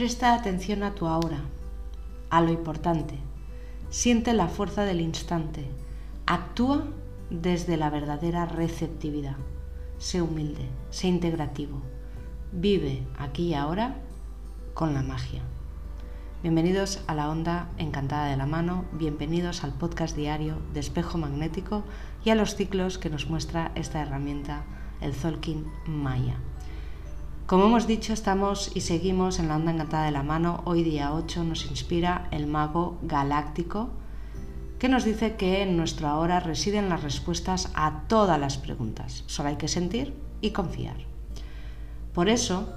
Presta atención a tu ahora, a lo importante. Siente la fuerza del instante. Actúa desde la verdadera receptividad. Sé humilde, sé integrativo. Vive aquí y ahora con la magia. Bienvenidos a la onda encantada de la mano, bienvenidos al podcast diario de espejo magnético y a los ciclos que nos muestra esta herramienta, el Zolkin Maya. Como hemos dicho, estamos y seguimos en la onda encantada de la mano. Hoy día 8 nos inspira el mago galáctico que nos dice que en nuestro ahora residen las respuestas a todas las preguntas. Solo hay que sentir y confiar. Por eso,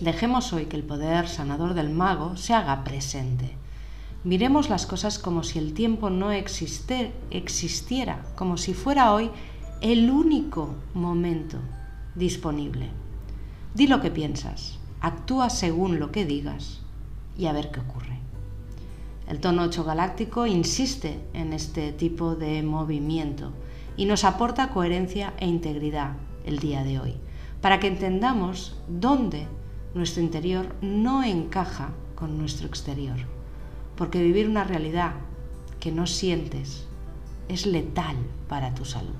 Dejemos hoy que el poder sanador del mago se haga presente. Miremos las cosas como si el tiempo no existiera, como si fuera hoy el único momento disponible. Di lo que piensas, actúa según lo que digas y a ver qué ocurre. El tono 8 galáctico insiste en este tipo de movimiento y nos aporta coherencia e integridad el día de hoy, para que entendamos dónde nuestro interior no encaja con nuestro exterior, porque vivir una realidad que no sientes es letal para tu salud.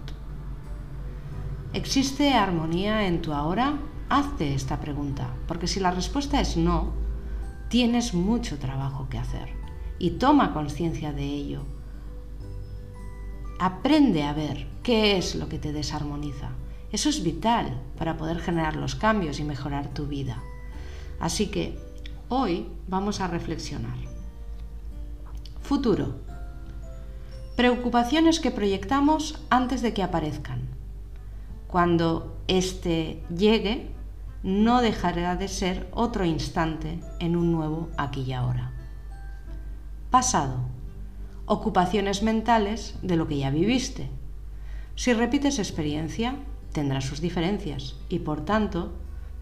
¿Existe armonía en tu ahora? Hazte esta pregunta, porque si la respuesta es no, tienes mucho trabajo que hacer y toma conciencia de ello. Aprende a ver qué es lo que te desarmoniza. Eso es vital para poder generar los cambios y mejorar tu vida. Así que hoy vamos a reflexionar. Futuro. Preocupaciones que proyectamos antes de que aparezcan. Cuando éste llegue, no dejará de ser otro instante en un nuevo aquí y ahora. Pasado. Ocupaciones mentales de lo que ya viviste. Si repites experiencia, tendrá sus diferencias y por tanto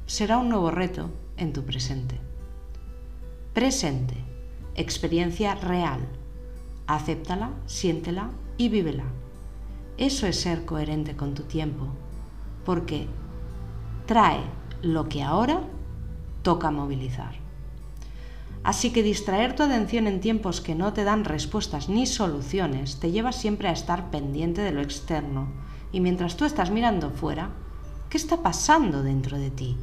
será un nuevo reto en tu presente. Presente, experiencia real. Acéptala, siéntela y vívela. Eso es ser coherente con tu tiempo, porque trae lo que ahora toca movilizar. Así que distraer tu atención en tiempos que no te dan respuestas ni soluciones te lleva siempre a estar pendiente de lo externo. Y mientras tú estás mirando fuera, ¿qué está pasando dentro de ti?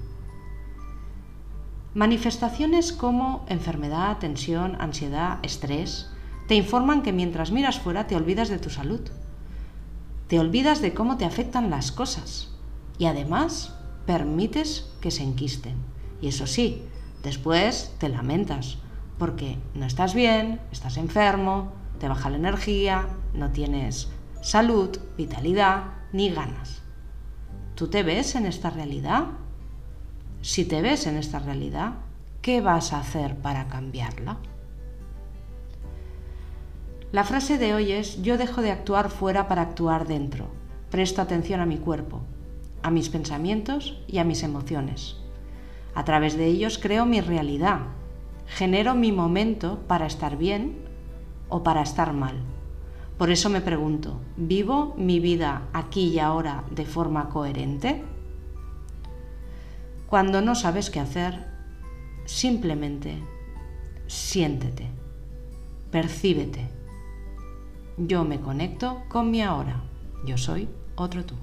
Manifestaciones como enfermedad, tensión, ansiedad, estrés, te informan que mientras miras fuera te olvidas de tu salud. Te olvidas de cómo te afectan las cosas. Y además permites que se enquisten. Y eso sí, después te lamentas, porque no estás bien, estás enfermo, te baja la energía, no tienes salud, vitalidad ni ganas. ¿Tú te ves en esta realidad? Si te ves en esta realidad, ¿qué vas a hacer para cambiarla? La frase de hoy es, yo dejo de actuar fuera para actuar dentro. Presto atención a mi cuerpo, a mis pensamientos y a mis emociones. A través de ellos creo mi realidad, genero mi momento para estar bien o para estar mal. Por eso me pregunto, ¿vivo mi vida aquí y ahora de forma coherente? Cuando no sabes qué hacer, simplemente siéntete, percíbete. Yo me conecto con mi ahora. Yo soy otro tú.